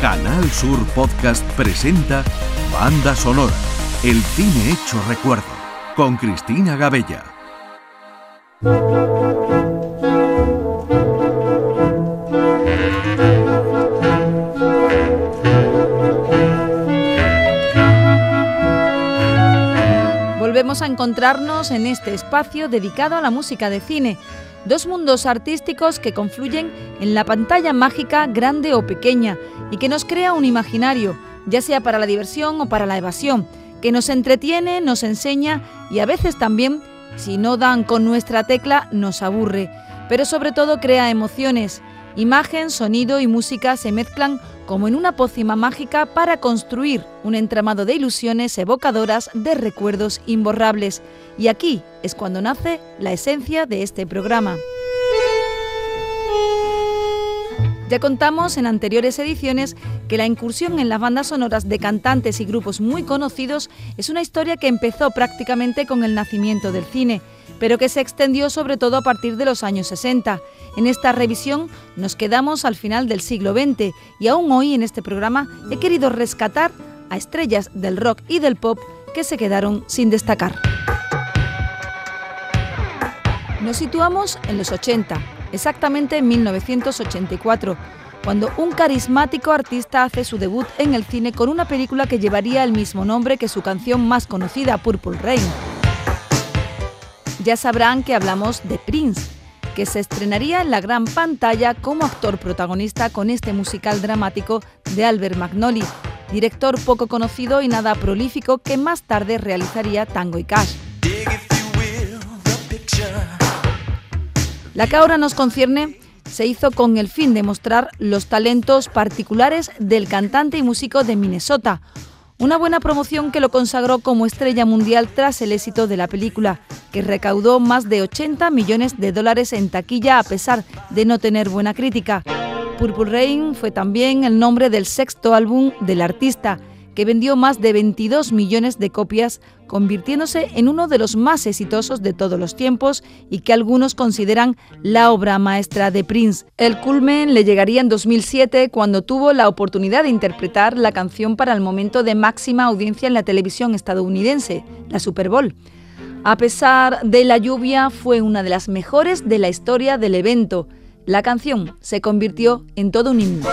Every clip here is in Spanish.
Canal Sur Podcast presenta Banda Sonora, el cine hecho recuerdo, con Cristina Gabella. Volvemos a encontrarnos en este espacio dedicado a la música de cine dos mundos artísticos que confluyen en la pantalla mágica grande o pequeña y que nos crea un imaginario, ya sea para la diversión o para la evasión, que nos entretiene, nos enseña y a veces también, si no dan con nuestra tecla, nos aburre, pero sobre todo crea emociones. Imagen, sonido y música se mezclan como en una pócima mágica para construir un entramado de ilusiones evocadoras de recuerdos imborrables. Y aquí es cuando nace la esencia de este programa. Ya contamos en anteriores ediciones que la incursión en las bandas sonoras de cantantes y grupos muy conocidos es una historia que empezó prácticamente con el nacimiento del cine, pero que se extendió sobre todo a partir de los años 60. En esta revisión nos quedamos al final del siglo XX y aún hoy en este programa he querido rescatar a estrellas del rock y del pop que se quedaron sin destacar. Nos situamos en los 80 exactamente en 1984, cuando un carismático artista hace su debut en el cine con una película que llevaría el mismo nombre que su canción más conocida, Purple Rain. Ya sabrán que hablamos de Prince, que se estrenaría en la gran pantalla como actor protagonista con este musical dramático de Albert Magnoli, director poco conocido y nada prolífico que más tarde realizaría Tango y Cash. La que ahora nos concierne se hizo con el fin de mostrar los talentos particulares del cantante y músico de Minnesota, una buena promoción que lo consagró como estrella mundial tras el éxito de la película, que recaudó más de 80 millones de dólares en taquilla a pesar de no tener buena crítica. Purple Rain fue también el nombre del sexto álbum del artista, que vendió más de 22 millones de copias, convirtiéndose en uno de los más exitosos de todos los tiempos y que algunos consideran la obra maestra de Prince. El culmen le llegaría en 2007 cuando tuvo la oportunidad de interpretar la canción para el momento de máxima audiencia en la televisión estadounidense, la Super Bowl. A pesar de la lluvia, fue una de las mejores de la historia del evento. La canción se convirtió en todo un himno.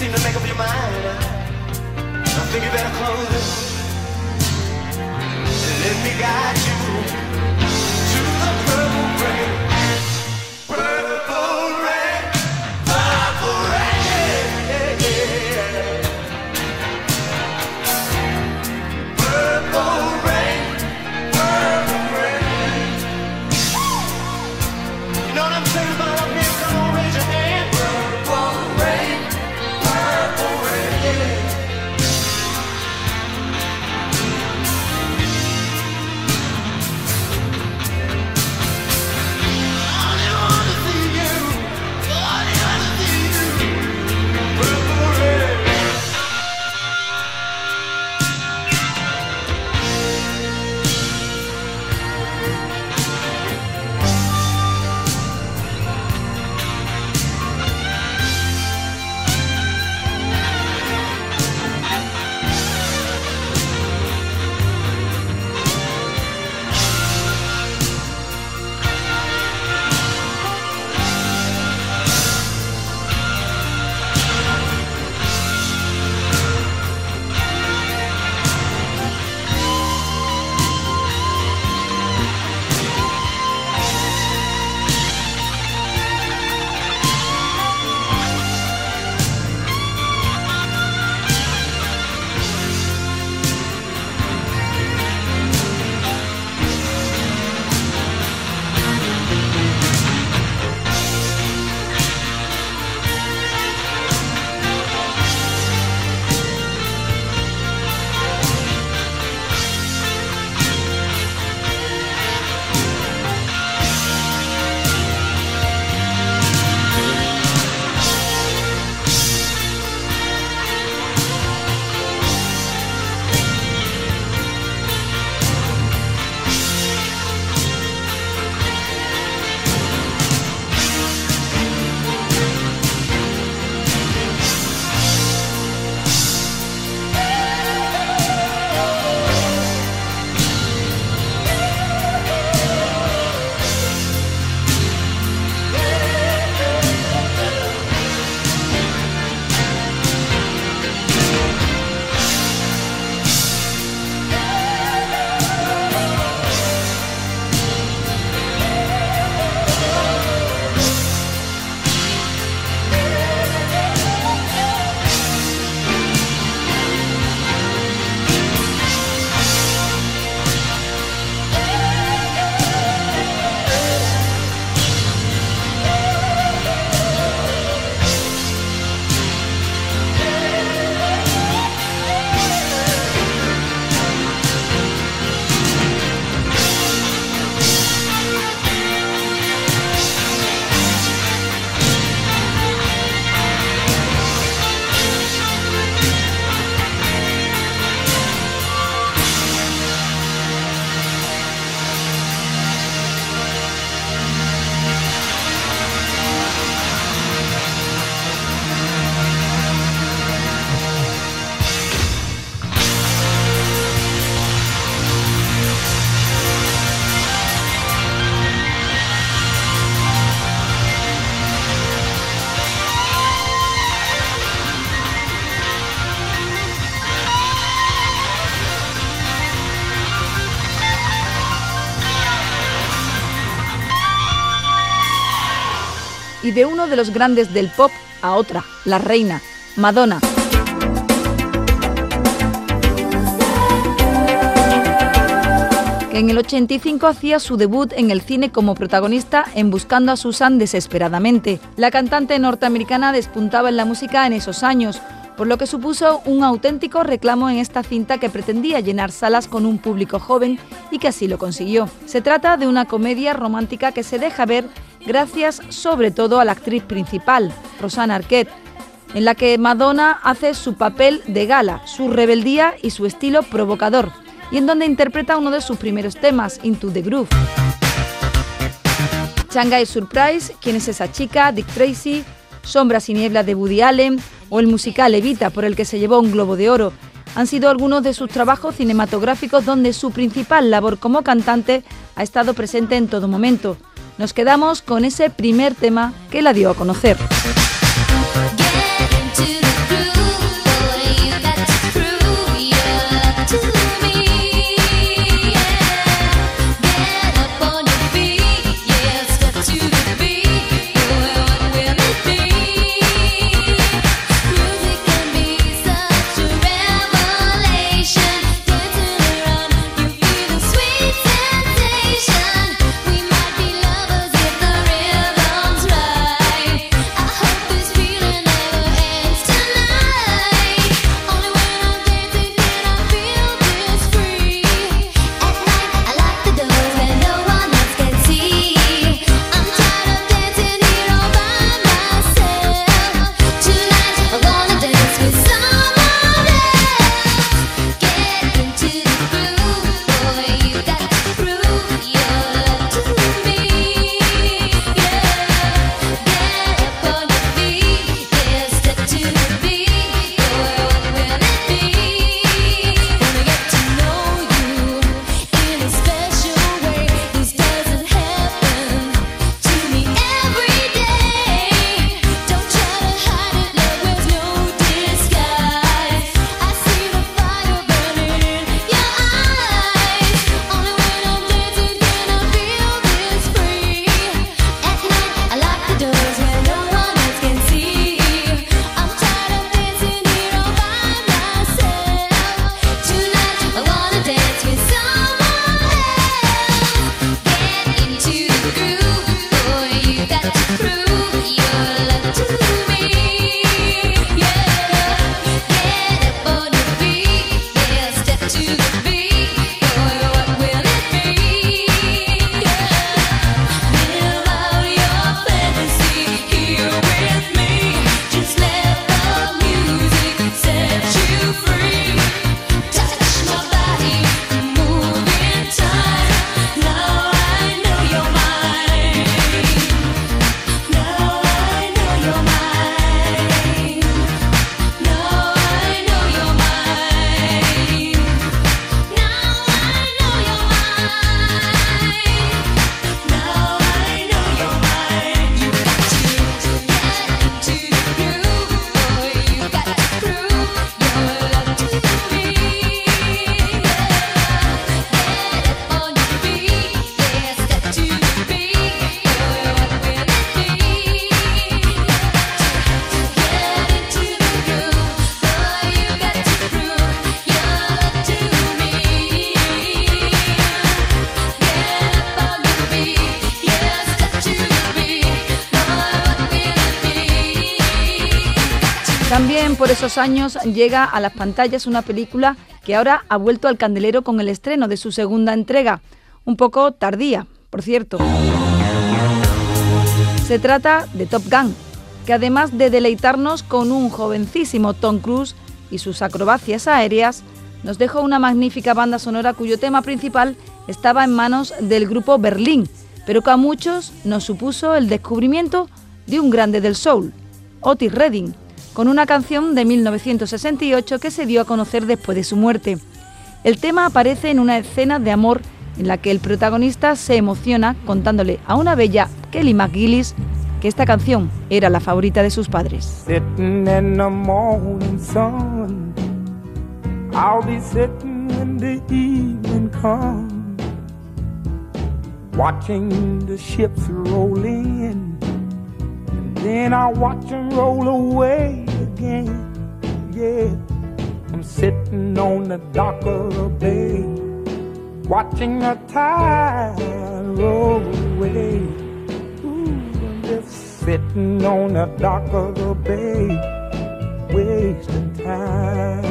seem to make up your mind. I think you better close it. Let me guide you. Y de uno de los grandes del pop a otra, la reina, Madonna. que en el 85 hacía su debut en el cine como protagonista en Buscando a Susan desesperadamente. La cantante norteamericana despuntaba en la música en esos años, por lo que supuso un auténtico reclamo en esta cinta que pretendía llenar salas con un público joven y que así lo consiguió. Se trata de una comedia romántica que se deja ver gracias sobre todo a la actriz principal, Rosanna Arquette, en la que Madonna hace su papel de gala, su rebeldía y su estilo provocador y en donde interpreta uno de sus primeros temas, Into the Groove. Shanghai Surprise, ¿Quién es esa chica? Dick Tracy, Sombras y Nieblas de Woody Allen o el musical Evita, por el que se llevó un Globo de Oro, han sido algunos de sus trabajos cinematográficos donde su principal labor como cantante ha estado presente en todo momento. Nos quedamos con ese primer tema que la dio a conocer. Esos años llega a las pantallas una película que ahora ha vuelto al candelero con el estreno de su segunda entrega, un poco tardía, por cierto. Se trata de Top Gun, que además de deleitarnos con un jovencísimo Tom Cruise y sus acrobacias aéreas, nos dejó una magnífica banda sonora cuyo tema principal estaba en manos del grupo Berlín, pero que a muchos nos supuso el descubrimiento de un grande del soul, Otis Redding, con una canción de 1968 que se dio a conocer después de su muerte. El tema aparece en una escena de amor en la que el protagonista se emociona contándole a una bella Kelly McGillis que esta canción era la favorita de sus padres. Then I watch them roll away again. Yeah, I'm sitting on the dock of the bay, watching the tide roll away. Ooh, I'm just sitting on the dock of the bay, wasting time.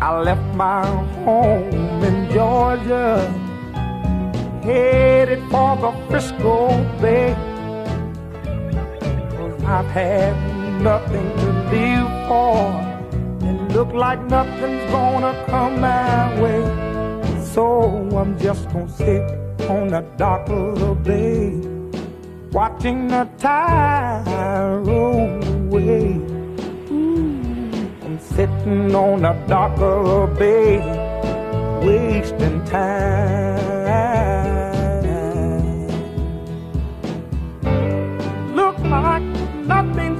I left my home in Georgia, headed for the Frisco Bay. I've had nothing to live for, and look like nothing's gonna come my way. So I'm just gonna sit on the dock of the bay, watching the tide roll away and sitting on the dock of a bay, wasting time.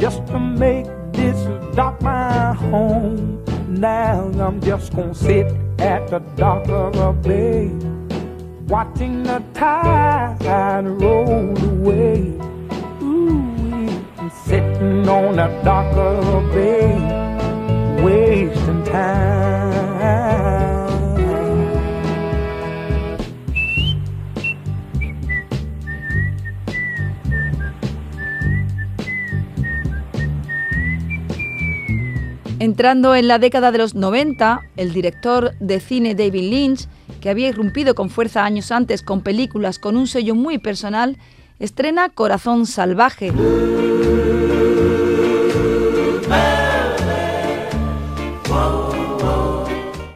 just to make this dock my home. Now I'm just gonna sit at the dock of a bay, watching the tide roll away. Ooh, sitting on the dock of a bay wasting time. Entrando en la década de los 90, el director de cine David Lynch, que había irrumpido con fuerza años antes con películas con un sello muy personal, estrena Corazón Salvaje.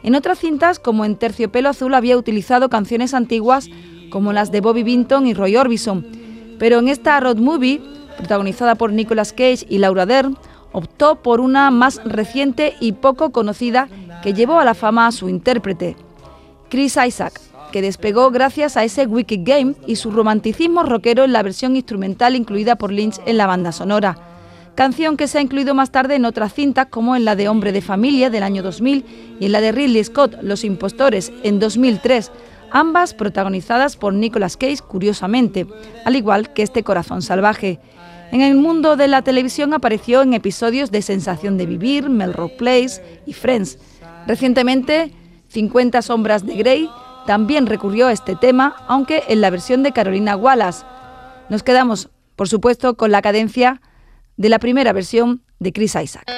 En otras cintas, como en Terciopelo Azul, había utilizado canciones antiguas como las de Bobby Vinton y Roy Orbison, pero en esta road movie, protagonizada por Nicolas Cage y Laura Dern, optó por una más reciente y poco conocida que llevó a la fama a su intérprete, Chris Isaac, que despegó gracias a ese Wicked Game y su romanticismo rockero en la versión instrumental incluida por Lynch en la banda sonora canción que se ha incluido más tarde en otras cintas como en la de Hombre de Familia del año 2000 y en la de Ridley Scott, Los Impostores, en 2003, ambas protagonizadas por Nicolas Cage, curiosamente, al igual que este Corazón Salvaje. En el mundo de la televisión apareció en episodios de Sensación de Vivir, Melrose Place y Friends. Recientemente, 50 Sombras de Grey también recurrió a este tema, aunque en la versión de Carolina Wallace. Nos quedamos, por supuesto, con la cadencia de la primera versión de Chris Isaac.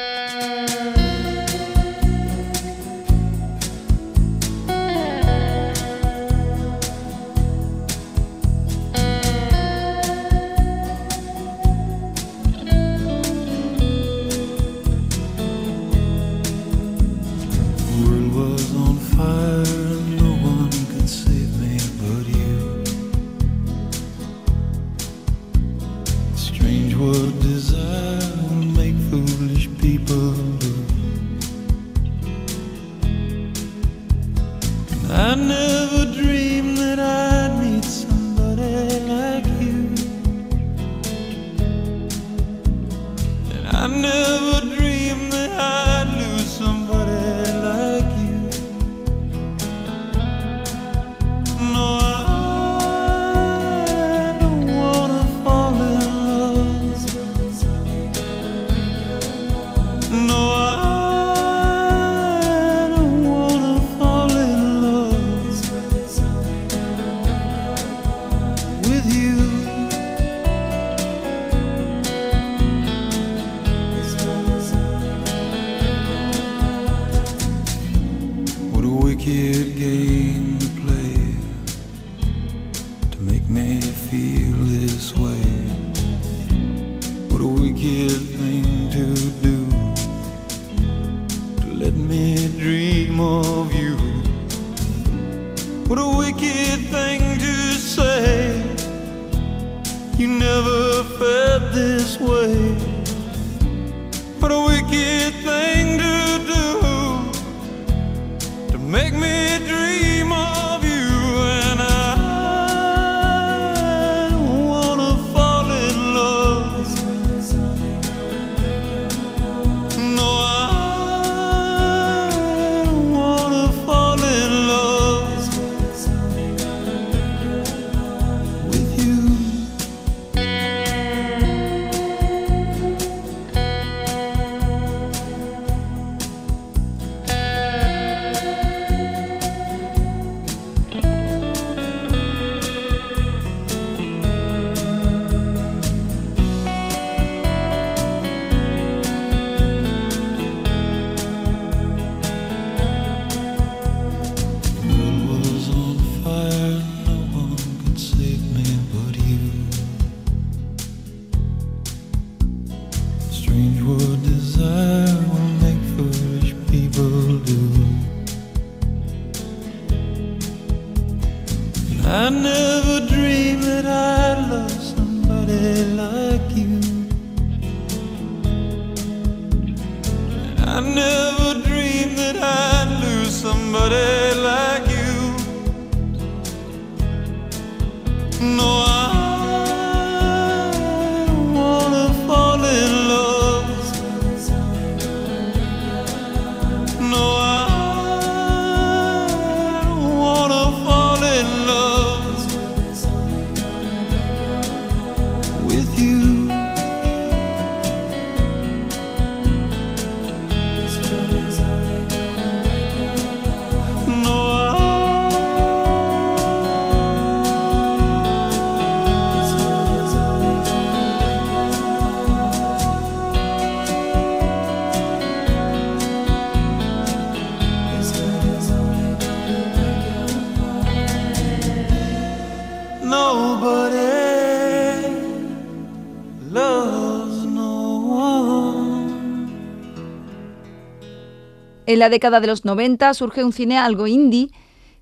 En la década de los 90 surge un cine algo indie,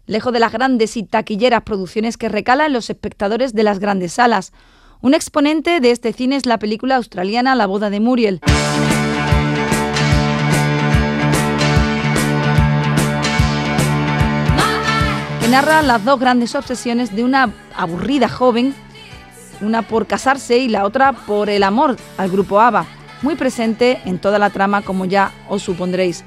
lejos de las grandes y taquilleras producciones que recalan los espectadores de las grandes salas. Un exponente de este cine es la película australiana La boda de Muriel. que narra las dos grandes obsesiones de una aburrida joven, una por casarse y la otra por el amor al grupo ABBA, muy presente en toda la trama como ya os supondréis.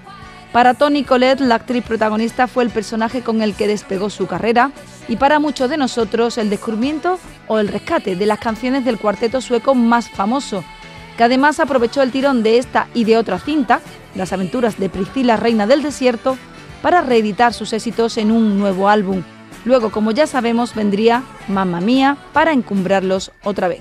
Para Tony Collette, la actriz protagonista fue el personaje con el que despegó su carrera y para muchos de nosotros el descubrimiento o el rescate de las canciones del cuarteto sueco más famoso, que además aprovechó el tirón de esta y de otra cinta, Las aventuras de Priscila, Reina del Desierto, para reeditar sus éxitos en un nuevo álbum. Luego, como ya sabemos, vendría Mamma Mía para encumbrarlos otra vez.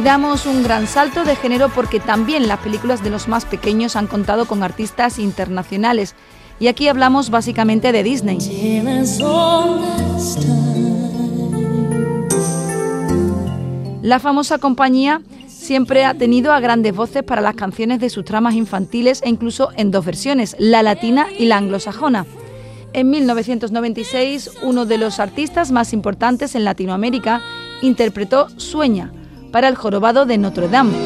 Y damos un gran salto de género porque también las películas de los más pequeños han contado con artistas internacionales. Y aquí hablamos básicamente de Disney. La famosa compañía siempre ha tenido a grandes voces para las canciones de sus tramas infantiles e incluso en dos versiones, la latina y la anglosajona. En 1996, uno de los artistas más importantes en Latinoamérica interpretó Sueña para el jorobado de Notre Dame.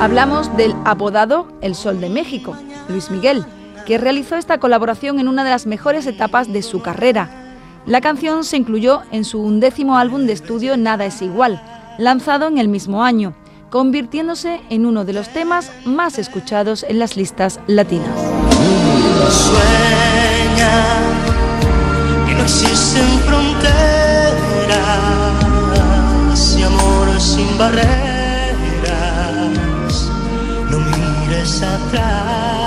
Hablamos del apodado El Sol de México, Luis Miguel, que realizó esta colaboración en una de las mejores etapas de su carrera, la canción se incluyó en su undécimo álbum de estudio Nada es igual, lanzado en el mismo año, convirtiéndose en uno de los temas más escuchados en las listas latinas. Sueña que no existen fronteras y sin barreras. No mires atrás.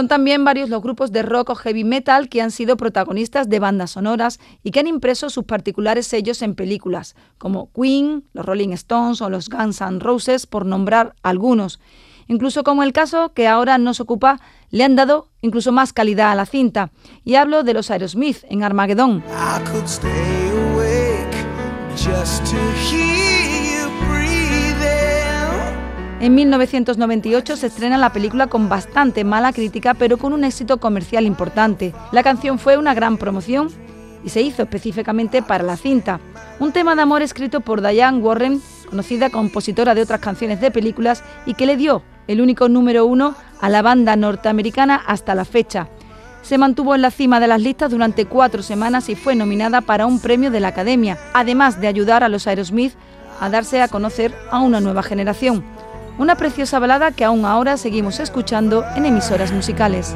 Son también varios los grupos de rock o heavy metal que han sido protagonistas de bandas sonoras y que han impreso sus particulares sellos en películas, como Queen, los Rolling Stones o los Guns N' Roses, por nombrar algunos. Incluso como el caso que ahora nos ocupa, le han dado incluso más calidad a la cinta. Y hablo de los Aerosmith en Armageddon. En 1998 se estrena la película con bastante mala crítica, pero con un éxito comercial importante. La canción fue una gran promoción y se hizo específicamente para la cinta. Un tema de amor escrito por Diane Warren, conocida compositora de otras canciones de películas, y que le dio el único número uno a la banda norteamericana hasta la fecha. se mantuvo en la cima de las listas durante cuatro semanas y fue nominada para un premio de la Academia, además de ayudar a los Aerosmith a darse a conocer a una nueva generación. Una preciosa balada que aún ahora seguimos escuchando en emisoras musicales.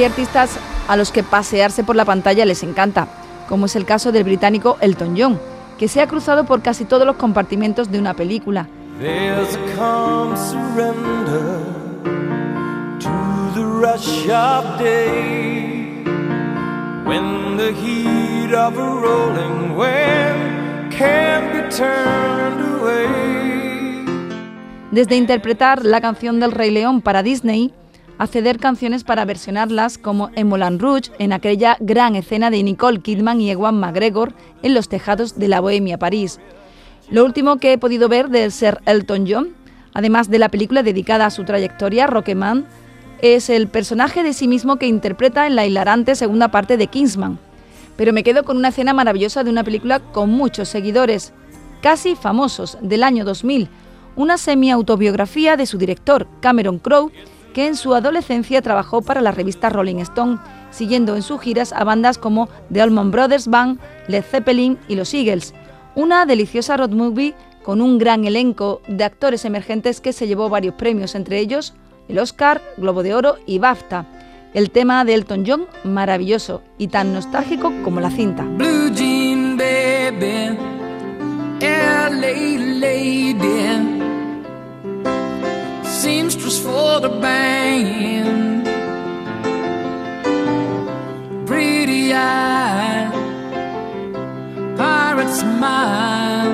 Hay artistas a los que pasearse por la pantalla les encanta, como es el caso del británico Elton John, que se ha cruzado por casi todos los compartimentos de una película. Desde interpretar la canción del Rey León para Disney, a ceder canciones para versionarlas como en Moulin Rouge, en aquella gran escena de Nicole Kidman y Ewan McGregor en los tejados de la Bohemia París. Lo último que he podido ver del ser Elton John, además de la película dedicada a su trayectoria, Rocketman, es el personaje de sí mismo que interpreta en la hilarante segunda parte de Kingsman. Pero me quedo con una escena maravillosa de una película con muchos seguidores, casi famosos, del año 2000, una semi-autobiografía de su director, Cameron Crowe, que en su adolescencia trabajó para la revista Rolling Stone, siguiendo en sus giras a bandas como The Allman Brothers Band, Led Zeppelin y los Eagles. Una deliciosa road movie con un gran elenco de actores emergentes que se llevó varios premios, entre ellos el Oscar, Globo de Oro y BAFTA. El tema de Elton John, maravilloso y tan nostálgico como la cinta. Blue jean baby, seamstress for the band, pretty eye, pirate smile,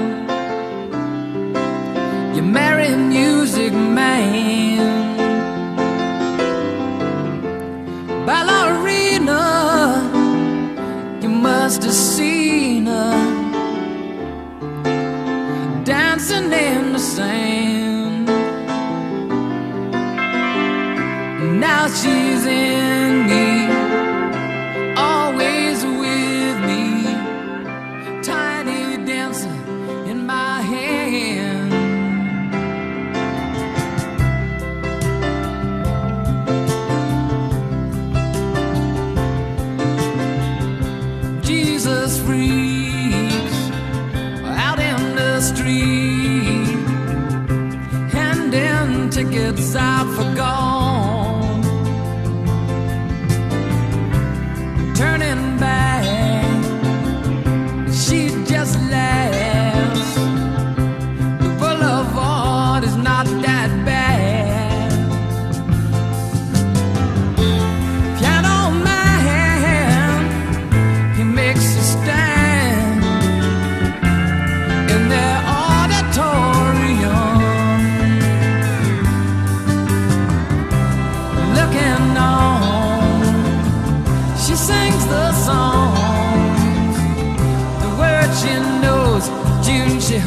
you marry music man. ballerina. You must have seen her dancing in the sand. She's in me, always with me, tiny dancer in my hand. Jesus freaks out in the street, handing tickets out 惊喜。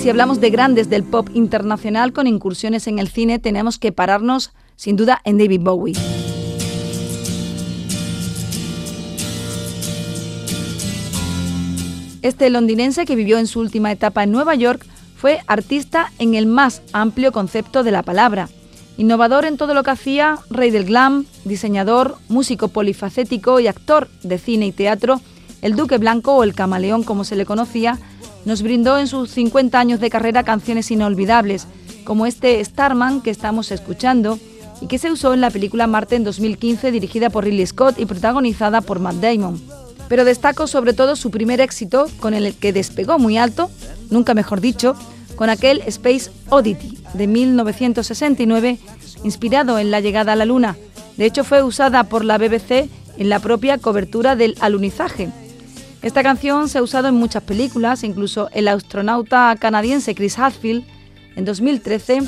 Si hablamos de grandes del pop internacional con incursiones en el cine, tenemos que pararnos sin duda en David Bowie. Este londinense que vivió en su última etapa en Nueva York fue artista en el más amplio concepto de la palabra. Innovador en todo lo que hacía, rey del glam, diseñador, músico polifacético y actor de cine y teatro, el Duque Blanco o el Camaleón como se le conocía, nos brindó en sus 50 años de carrera canciones inolvidables, como este Starman que estamos escuchando y que se usó en la película Marte en 2015 dirigida por Ridley Scott y protagonizada por Matt Damon. Pero destaco sobre todo su primer éxito con el que despegó muy alto, nunca mejor dicho, con aquel Space Oddity de 1969, inspirado en la llegada a la Luna. De hecho, fue usada por la BBC en la propia cobertura del alunizaje. Esta canción se ha usado en muchas películas, incluso el astronauta canadiense Chris Hadfield, en 2013,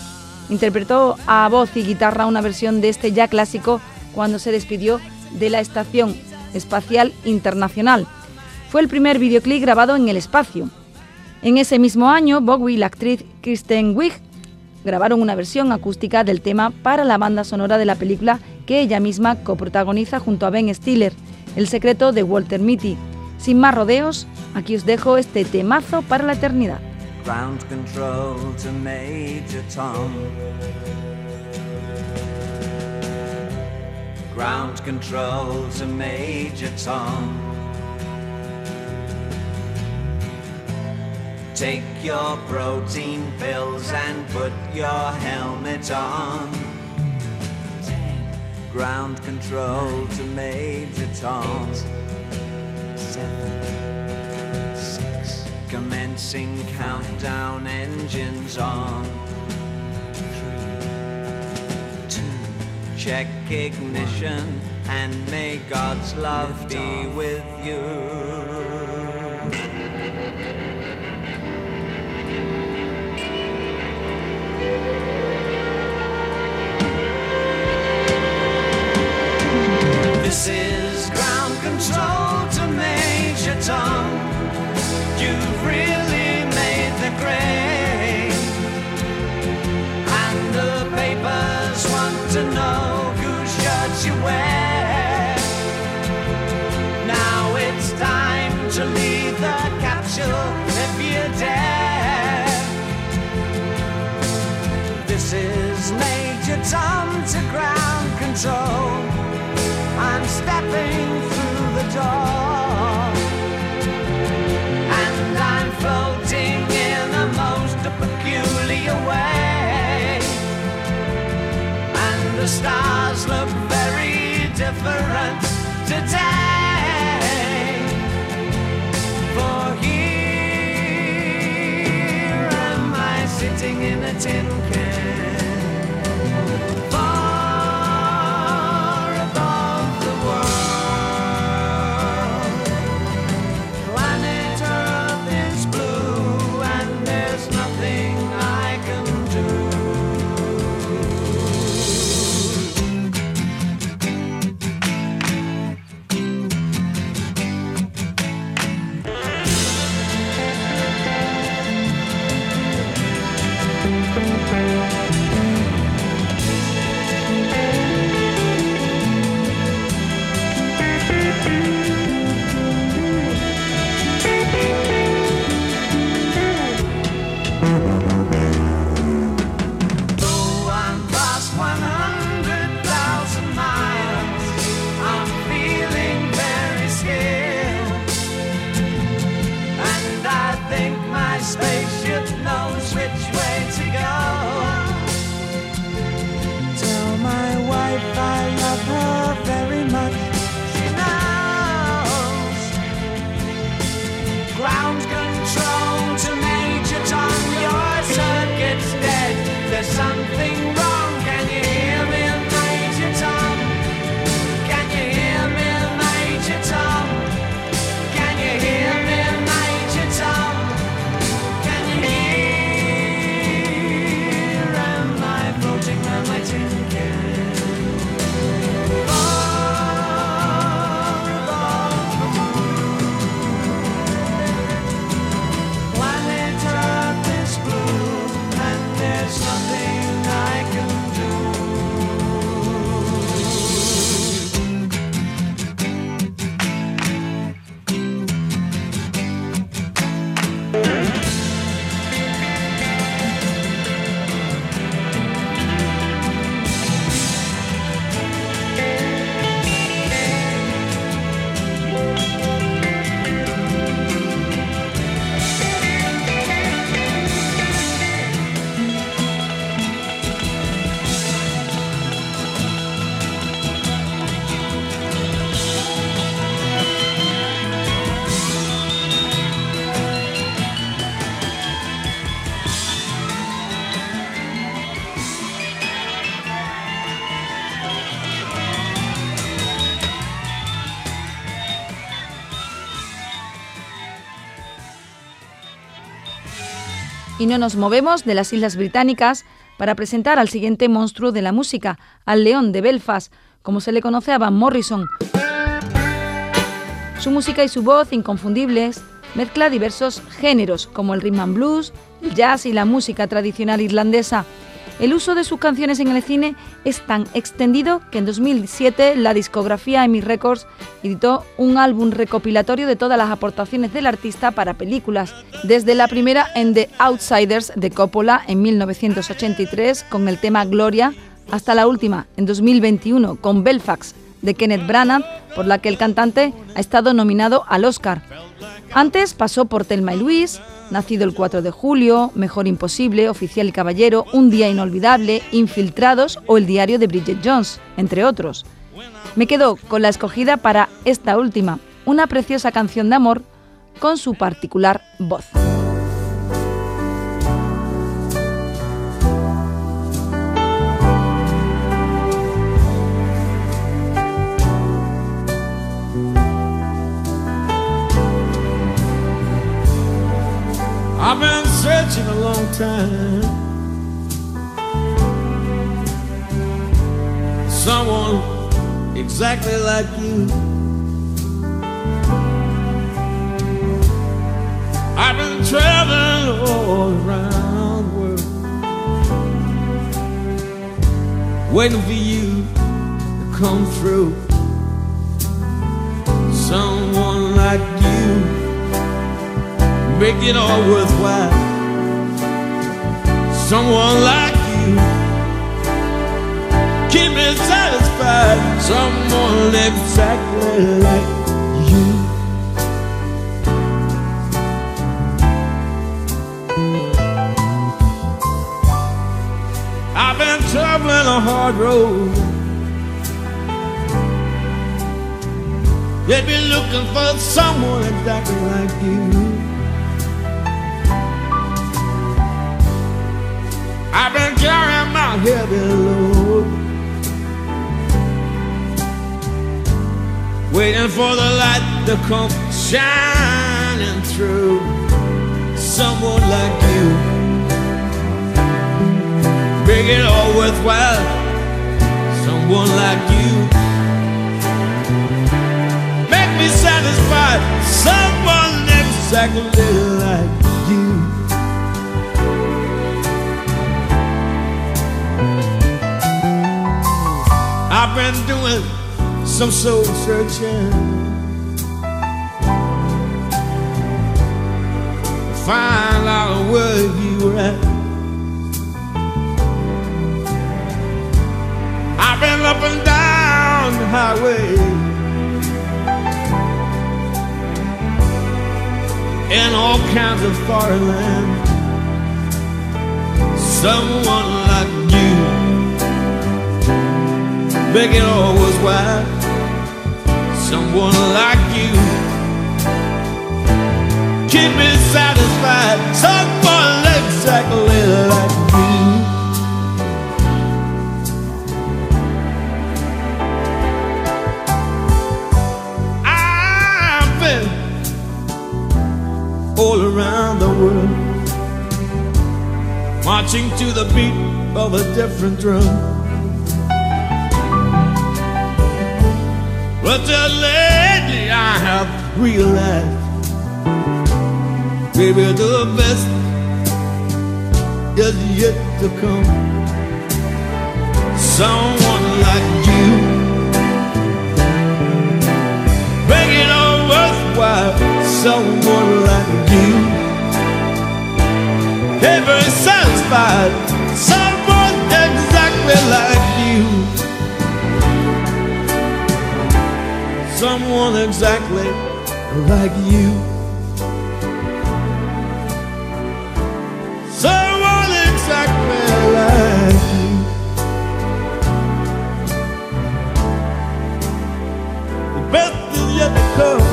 interpretó a voz y guitarra una versión de este ya clásico cuando se despidió de la Estación Espacial Internacional. Fue el primer videoclip grabado en el espacio. En ese mismo año, Bowie y la actriz Kristen Wiig grabaron una versión acústica del tema para la banda sonora de la película que ella misma coprotagoniza junto a Ben Stiller, El secreto de Walter Mitty. Sin más rodeos, aquí os dejo este temazo para la eternidad. Ground control to Major Tom. Ground control to Major Tom. Take your protein pills and put your helmet on. Ground control to Major Tom. Seven, six. Commencing countdown engines on. Three, two. Check ignition and may God's love be with you. This is control. I'm stepping through the door. And I'm floating in the most peculiar way. And the stars look very different today. For here am I sitting in a tin Nos movemos de las Islas Británicas para presentar al siguiente monstruo de la música, al León de Belfast, como se le conoce a Van Morrison. Su música y su voz inconfundibles mezcla diversos géneros como el rhythm and blues, el jazz y la música tradicional irlandesa. El uso de sus canciones en el cine es tan extendido que en 2007 la discografía EMI Records editó un álbum recopilatorio de todas las aportaciones del artista para películas, desde la primera en The Outsiders de Coppola en 1983 con el tema Gloria, hasta la última en 2021 con Belfast de Kenneth Branagh, por la que el cantante ha estado nominado al Oscar. Antes pasó por Telma y Luis, Nacido el 4 de julio, Mejor Imposible, Oficial y Caballero, Un Día Inolvidable, Infiltrados o El Diario de Bridget Jones, entre otros. Me quedo con la escogida para esta última, una preciosa canción de amor con su particular voz. I've been searching a long time. Someone exactly like you. I've been traveling all around the world, waiting for you to come through. Someone like you make it all worthwhile. Someone like you, keep me satisfied. Someone exactly like you. I've been traveling a hard road. They've been looking for someone exactly like you. I've been carrying my heavy load, waiting for the light to come shining through. Someone like you, make it all worthwhile. Someone like you, make me satisfied. Someone exactly like I've been doing some soul searching. Find out where you were at. I've been up and down the highway. In all kinds of foreign lands. Someone like begging always why someone like you keep me satisfied. Someone exactly like me. I've been all around the world, marching to the beat of a different drum. Uh, lately I have realized, baby, the best is yet to come. Someone like you, make it all worthwhile. Someone like you, ever satisfied. Someone exactly like you. Someone exactly like you. The best is yet to come.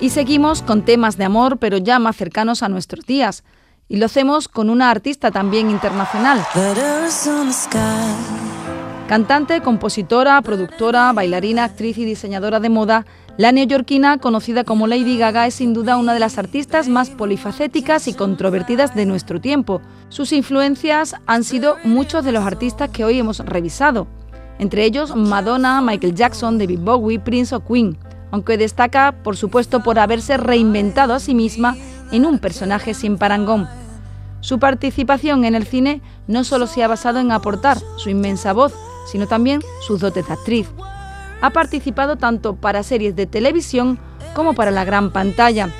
Y seguimos con temas de amor, pero ya más cercanos a nuestros días. Y lo hacemos con una artista también internacional. Cantante, compositora, productora, bailarina, actriz y diseñadora de moda, la neoyorquina, conocida como Lady Gaga, es sin duda una de las artistas más polifacéticas y controvertidas de nuestro tiempo. Sus influencias han sido muchos de los artistas que hoy hemos revisado, entre ellos Madonna, Michael Jackson, David Bowie, Prince o Queen, aunque destaca, por supuesto, por haberse reinventado a sí misma en un personaje sin parangón. Su participación en el cine no solo se ha basado en aportar su inmensa voz, sino también sus dotes de actriz. Ha participado tanto para series de televisión como para la gran pantalla.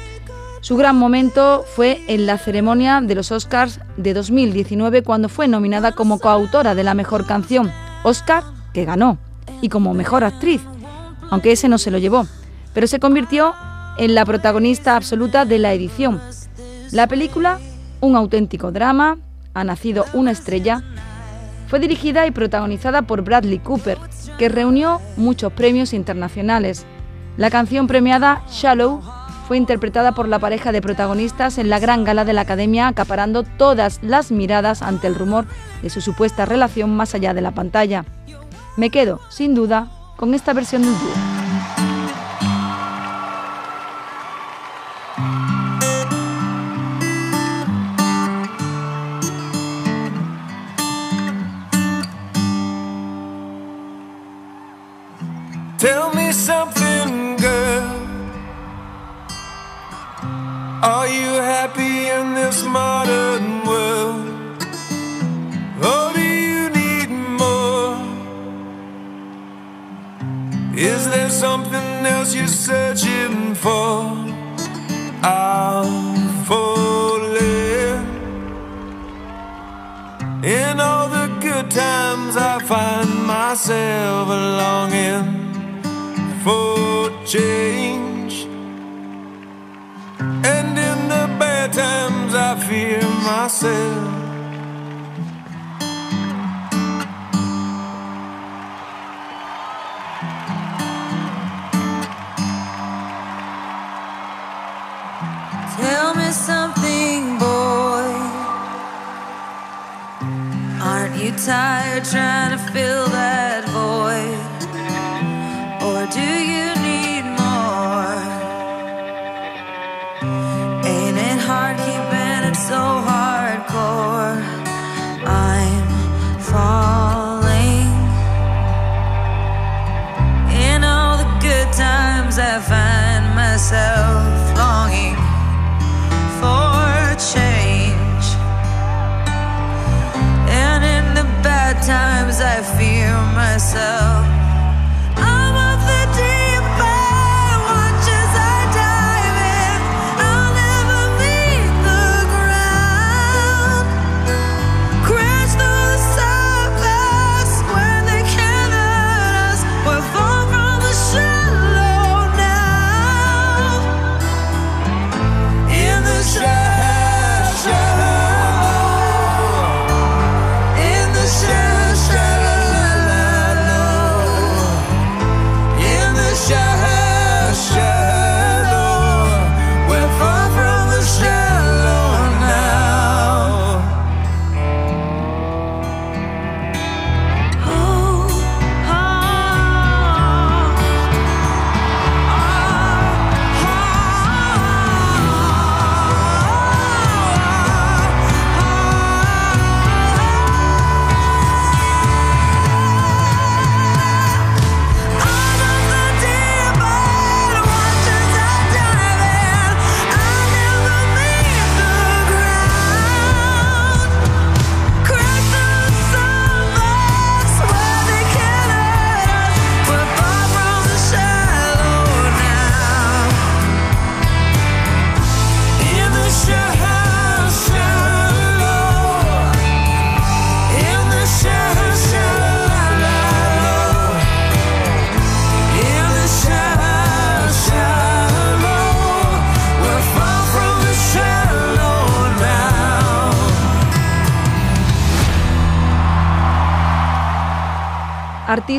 Su gran momento fue en la ceremonia de los Oscars de 2019 cuando fue nominada como coautora de la mejor canción, Oscar que ganó, y como mejor actriz, aunque ese no se lo llevó, pero se convirtió en la protagonista absoluta de la edición. La película, un auténtico drama, ha nacido una estrella, fue dirigida y protagonizada por Bradley Cooper, que reunió muchos premios internacionales. La canción premiada Shallow fue interpretada por la pareja de protagonistas en la gran gala de la Academia, acaparando todas las miradas ante el rumor de su supuesta relación más allá de la pantalla. Me quedo, sin duda, con esta versión del dúo.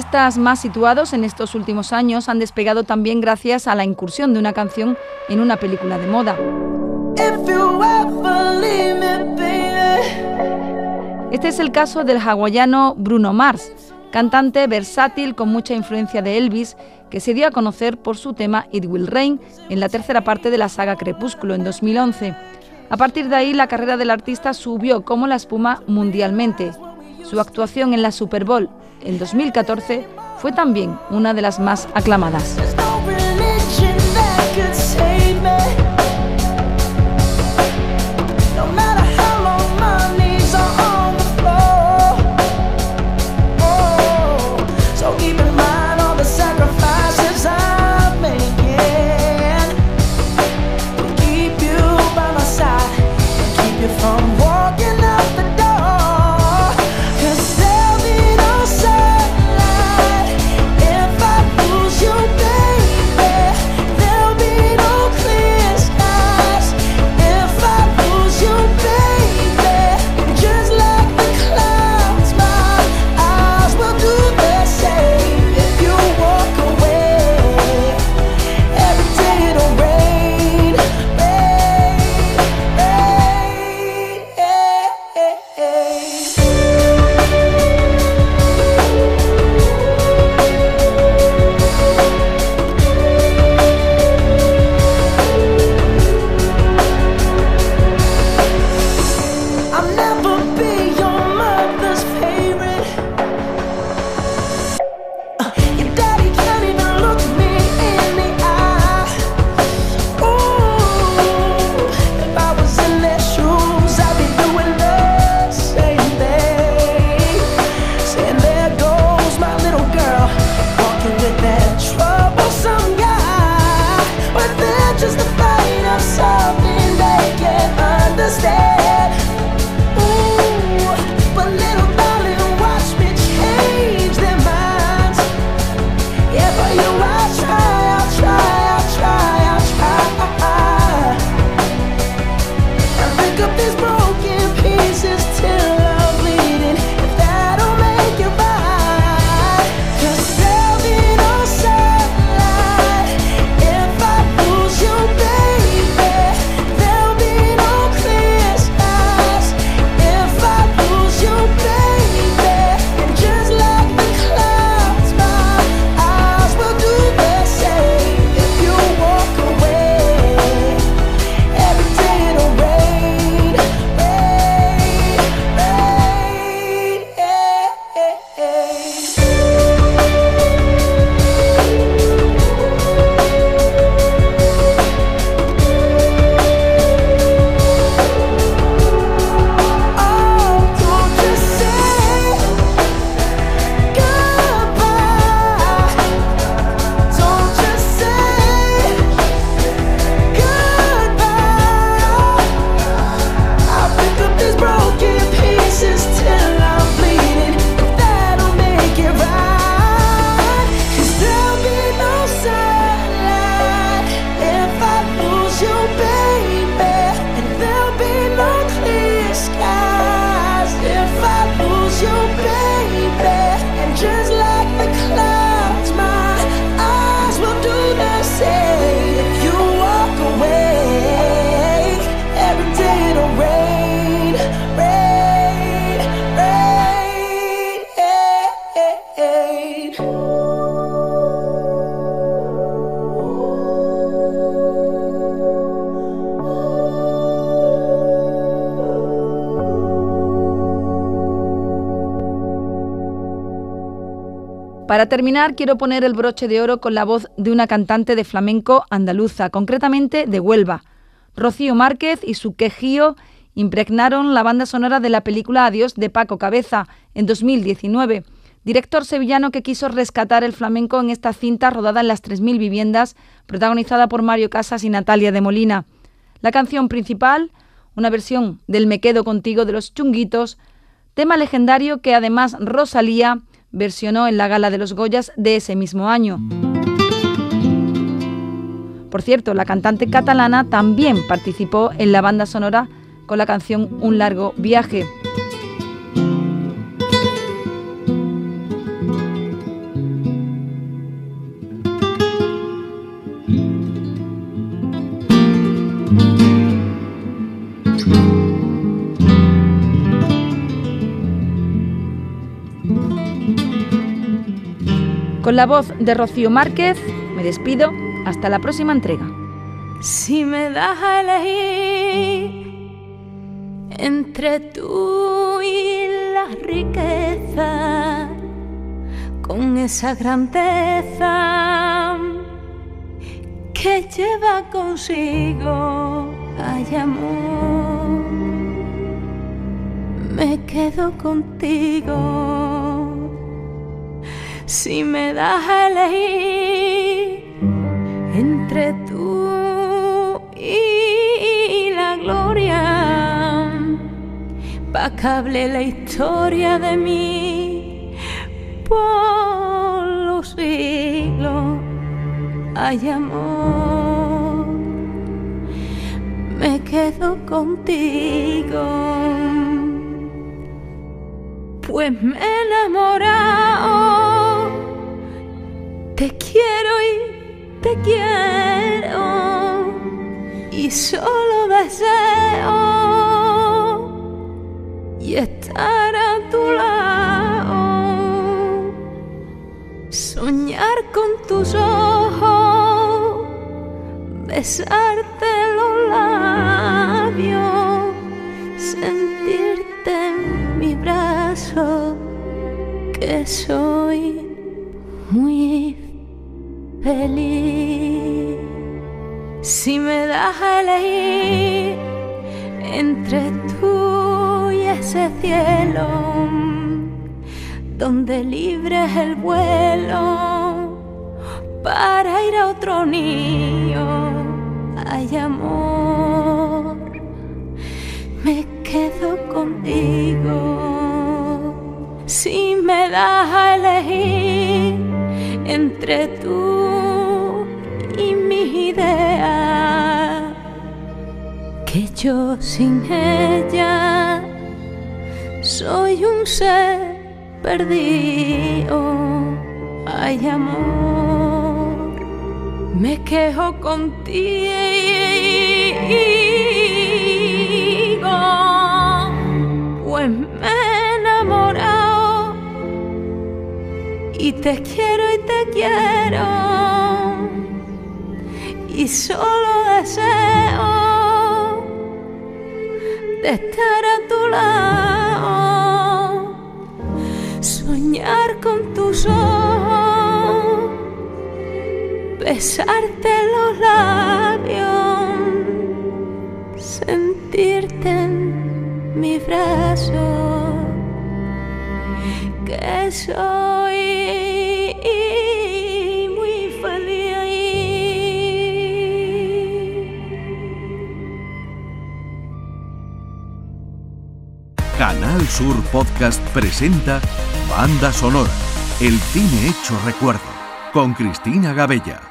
Artistas más situados en estos últimos años han despegado también gracias a la incursión de una canción en una película de moda. Este es el caso del hawaiano Bruno Mars, cantante versátil con mucha influencia de Elvis, que se dio a conocer por su tema It Will Rain en la tercera parte de la saga Crepúsculo en 2011. A partir de ahí, la carrera del artista subió como la espuma mundialmente. Su actuación en la Super Bowl en 2014 fue también una de las más aclamadas. Terminar, quiero poner el broche de oro con la voz de una cantante de flamenco andaluza, concretamente de Huelva. Rocío Márquez y su quejío impregnaron la banda sonora de la película Adiós de Paco Cabeza en 2019, director sevillano que quiso rescatar el flamenco en esta cinta rodada en las 3.000 viviendas, protagonizada por Mario Casas y Natalia de Molina. La canción principal, una versión del Me quedo contigo de los chunguitos, tema legendario que además Rosalía versionó en la gala de los Goyas de ese mismo año. Por cierto, la cantante catalana también participó en la banda sonora con la canción Un largo viaje. Con la voz de Rocío Márquez, me despido. Hasta la próxima entrega. Si me das a elegir entre tú y la riqueza, con esa grandeza que lleva consigo, hay amor, me quedo contigo. Si me das a elegir entre tú y la gloria, pa' que hable la historia de mí por los siglos. Hay amor, me quedo contigo, pues me he enamorado, te quiero y te quiero. Y solo deseo y estar a tu lado, soñar con tus ojos, besarte los labios, sentirte en mi brazo, que soy muy feliz. Si me das a elegir entre tú y ese cielo, donde libre es el vuelo para ir a otro niño, hay amor, me quedo contigo. Si me das a elegir entre tú yo sin ella soy un ser perdido. Hay amor, me quejo contigo, pues me he enamorado y te quiero y te quiero y solo deseo de estar a tu lado, soñar con tus ojos, besarte los labios, sentirte en mi brazo, que soy Canal Sur Podcast presenta Banda Sonora, el cine hecho recuerdo, con Cristina Gabella.